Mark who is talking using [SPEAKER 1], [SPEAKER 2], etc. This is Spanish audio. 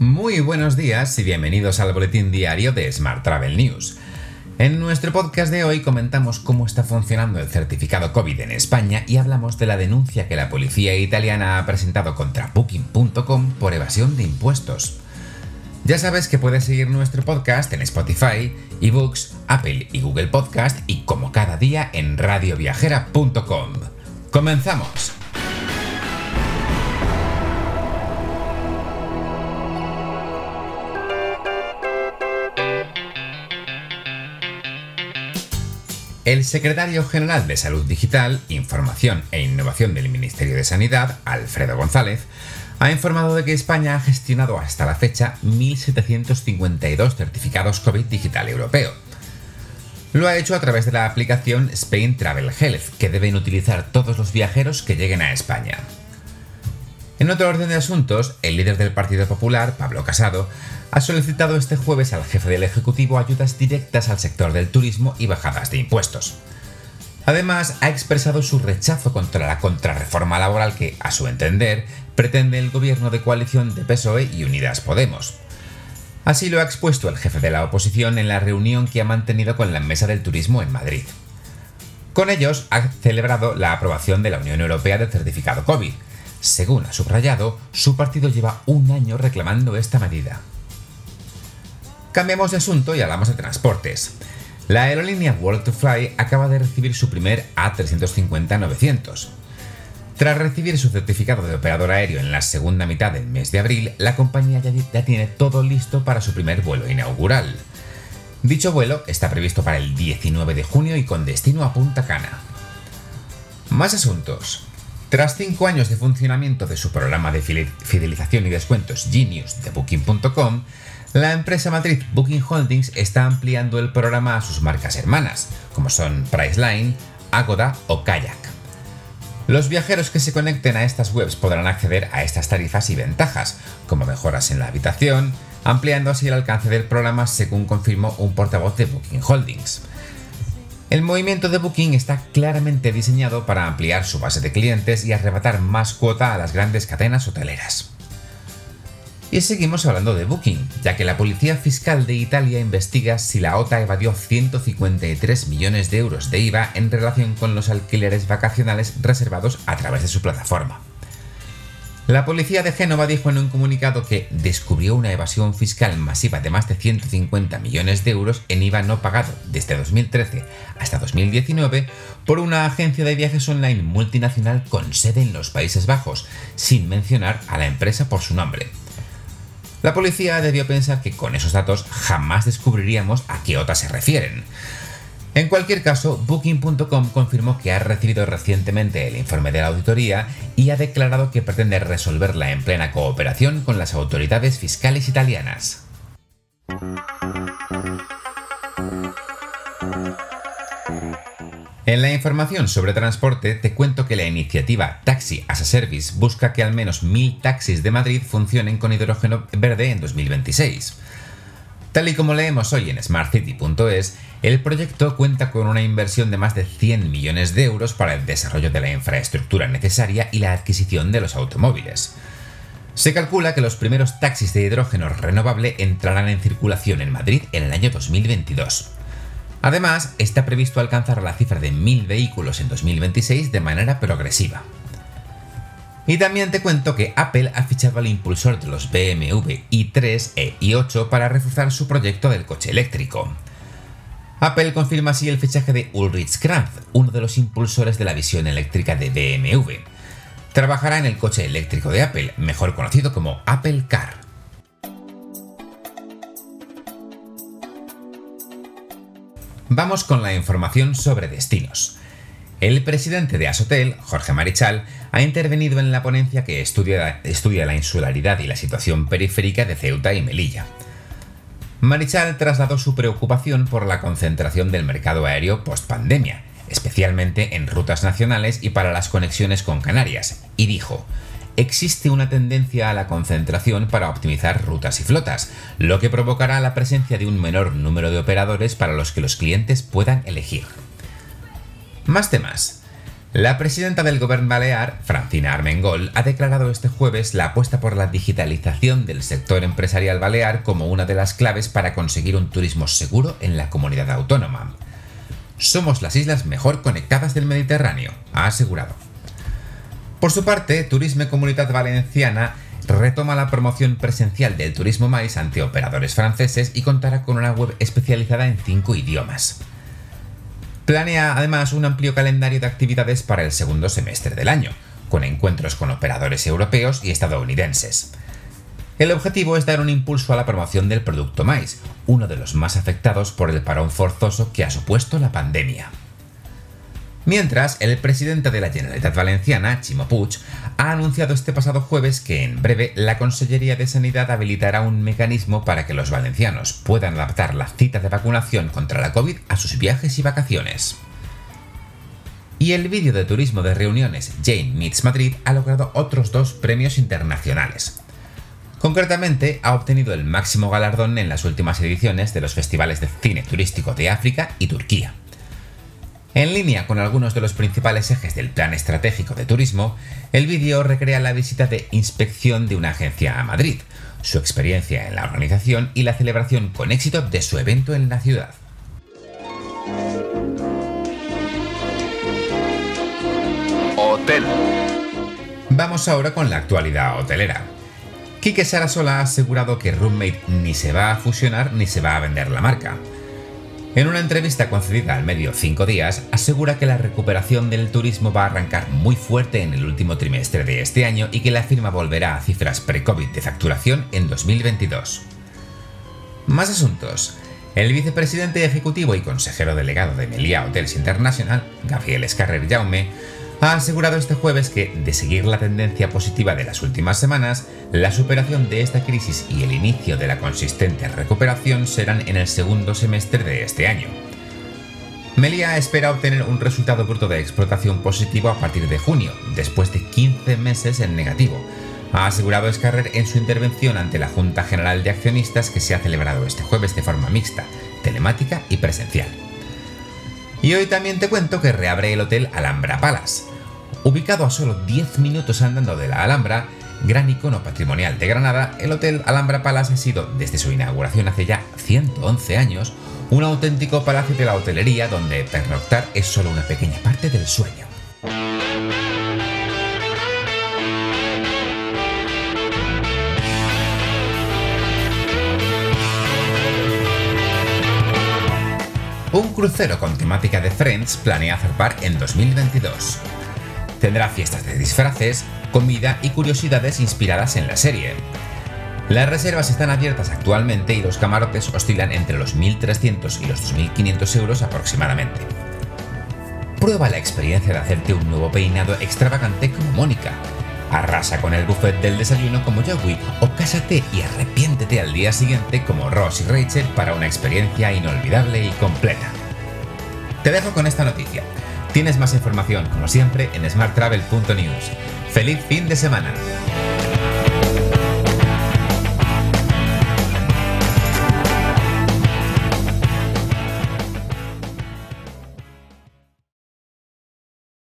[SPEAKER 1] Muy buenos días y bienvenidos al boletín diario de Smart Travel News. En nuestro podcast de hoy comentamos cómo está funcionando el certificado COVID en España y hablamos de la denuncia que la policía italiana ha presentado contra Booking.com por evasión de impuestos. Ya sabes que puedes seguir nuestro podcast en Spotify, eBooks, Apple y Google Podcast y como cada día en radioviajera.com. ¡Comenzamos! El secretario general de Salud Digital, Información e Innovación del Ministerio de Sanidad, Alfredo González, ha informado de que España ha gestionado hasta la fecha 1.752 certificados COVID digital europeo. Lo ha hecho a través de la aplicación Spain Travel Health, que deben utilizar todos los viajeros que lleguen a España. En otro orden de asuntos, el líder del Partido Popular, Pablo Casado, ha solicitado este jueves al jefe del Ejecutivo ayudas directas al sector del turismo y bajadas de impuestos. Además, ha expresado su rechazo contra la contrarreforma laboral que, a su entender, pretende el gobierno de coalición de PSOE y Unidas Podemos. Así lo ha expuesto el jefe de la oposición en la reunión que ha mantenido con la Mesa del Turismo en Madrid. Con ellos ha celebrado la aprobación de la Unión Europea del certificado COVID, según ha subrayado, su partido lleva un año reclamando esta medida. Cambiamos de asunto y hablamos de transportes. La aerolínea World to Fly acaba de recibir su primer A350-900. Tras recibir su certificado de operador aéreo en la segunda mitad del mes de abril, la compañía ya, tiene todo listo para su primer vuelo inaugural. Dicho vuelo está previsto para el 19 de junio y con destino a Punta Cana. Más asuntos. Tras cinco años de funcionamiento de su programa de fidelización y descuentos Genius de Booking.com, la empresa Madrid Booking Holdings está ampliando el programa a sus marcas hermanas, como son Priceline, Agoda o Kayak. Los viajeros que se conecten a estas webs podrán acceder a estas tarifas y ventajas, como mejoras en la habitación, ampliando así el alcance del programa según confirmó un portavoz de Booking Holdings. El movimiento de Booking está claramente diseñado para ampliar su base de clientes y arrebatar más cuota a las grandes cadenas hoteleras. Y seguimos hablando de Booking, ya que la Policía Fiscal de Italia investiga si la OTA evadió 153 millones de euros de IVA en relación con los alquileres vacacionales reservados a través de su plataforma. La policía de Génova dijo en un comunicado que descubrió una evasión fiscal masiva de más de 150 millones de euros en IVA no pagado desde 2013 hasta 2019 por una agencia de viajes online multinacional con sede en los Países Bajos, sin mencionar a la empresa por su nombre. La policía debió pensar que con esos datos jamás descubriríamos a qué OTA se refieren. En cualquier caso, Booking.com confirmó que ha recibido recientemente el informe de la auditoría y ha declarado que pretende resolverla en plena cooperación con las autoridades fiscales italianas. En la información sobre transporte te cuento que la iniciativa Taxi as a Service busca que al menos mil taxis de Madrid funcionen con hidrógeno verde en 2026. Tal y como leemos hoy en smartcity.es, el proyecto cuenta con una inversión de más de 100 millones de euros para el desarrollo de la infraestructura necesaria y la adquisición de los automóviles. Se calcula que los primeros taxis de hidrógeno renovable entrarán en circulación en Madrid en el año 2022. Además, está previsto alcanzar la cifra de 1.000 vehículos en 2026 de manera progresiva. Y también te cuento que Apple ha fichado al impulsor de los BMW i3 e i8 para reforzar su proyecto del coche eléctrico. Apple confirma así el fichaje de Ulrich Kranz, uno de los impulsores de la visión eléctrica de BMW. Trabajará en el coche eléctrico de Apple, mejor conocido como Apple Car. Vamos con la información sobre destinos. El presidente de Asotel, Jorge Marichal, ha intervenido en la ponencia que estudia, la insularidad y la situación periférica de Ceuta y Melilla. Marichal trasladó su preocupación por la concentración del mercado aéreo post-pandemia, especialmente en rutas nacionales y para las conexiones con Canarias, y dijo, existe una tendencia a la concentración para optimizar rutas y flotas, lo que provocará la presencia de un menor número de operadores para los que los clientes puedan elegir. Más temas. La presidenta del Gobierno Balear, Francina Armengol, ha declarado este jueves la apuesta por la digitalización del sector empresarial balear como una de las claves para conseguir un turismo seguro en la comunidad autónoma. Somos las islas mejor conectadas del Mediterráneo, ha asegurado. Por su parte, Turisme Comunidad Valenciana retoma la promoción presencial del turismo mais ante operadores franceses y contará con una web especializada en cinco idiomas. Planea además un amplio calendario de actividades para el segundo semestre del año, con encuentros con operadores europeos y estadounidenses. El objetivo es dar un impulso a la promoción del producto maíz, uno de los más afectados por el parón forzoso que ha supuesto la pandemia. Mientras, el presidente de la Generalitat Valenciana, Chimo Puig, ha anunciado este pasado jueves que en breve la Consellería de Sanidad habilitará un mecanismo para que los valencianos puedan adaptar la cita de vacunación contra la COVID a sus viajes y vacaciones. Y el vídeo de turismo de reuniones Jane Meets Madrid ha logrado otros dos premios internacionales. Concretamente, ha obtenido el máximo galardón en las últimas ediciones de los festivales de cine turístico de África y Turquía. En línea con algunos de los principales ejes del plan estratégico de turismo, el vídeo recrea la visita de inspección de una agencia a Madrid, su experiencia en la organización y la celebración con éxito de su evento en la ciudad. Hotel. Vamos ahora con la actualidad hotelera. Quique Sarasola ha asegurado que Roommate ni se va a fusionar ni se va a vender la marca. En una entrevista concedida al medio Cinco Días, asegura que la recuperación del turismo va a arrancar muy fuerte en el último trimestre de este año y que la firma volverá a cifras pre-COVID de facturación en 2022. Más asuntos. El vicepresidente ejecutivo y consejero delegado de Meliá Hotels International, Gabriel Escarrer Jaume, ha asegurado este jueves que, de seguir la tendencia positiva de las últimas semanas, la superación de esta crisis y el inicio de la consistente recuperación serán en el segundo semestre de este año. Melia espera obtener un resultado bruto de explotación positivo a partir de junio, después de 15 meses en negativo, ha asegurado Scarrer en su intervención ante la Junta General de Accionistas que se ha celebrado este jueves de forma mixta, telemática y presencial. Y hoy también te cuento que reabre el Hotel Alhambra Palace. Ubicado a solo 10 minutos andando de la Alhambra, gran icono patrimonial de Granada, el Hotel Alhambra Palace ha sido, desde su inauguración hace ya 111 años, un auténtico palacio de la hotelería donde pernoctar es solo una pequeña parte del sueño. Un crucero con temática de Friends planea zarpar en 2022. Tendrá fiestas de disfraces, comida y curiosidades inspiradas en la serie. Las reservas están abiertas actualmente y los camarotes oscilan entre los 1.300 y los 2.500 euros aproximadamente. Prueba la experiencia de hacerte un nuevo peinado extravagante como Mónica, Arrasa con el buffet del desayuno como Joey o cásate y arrepiéntete al día siguiente como Ross y Rachel para una experiencia inolvidable y completa. Te dejo con esta noticia. Tienes más información, como siempre, en smarttravel.news. ¡Feliz fin de semana!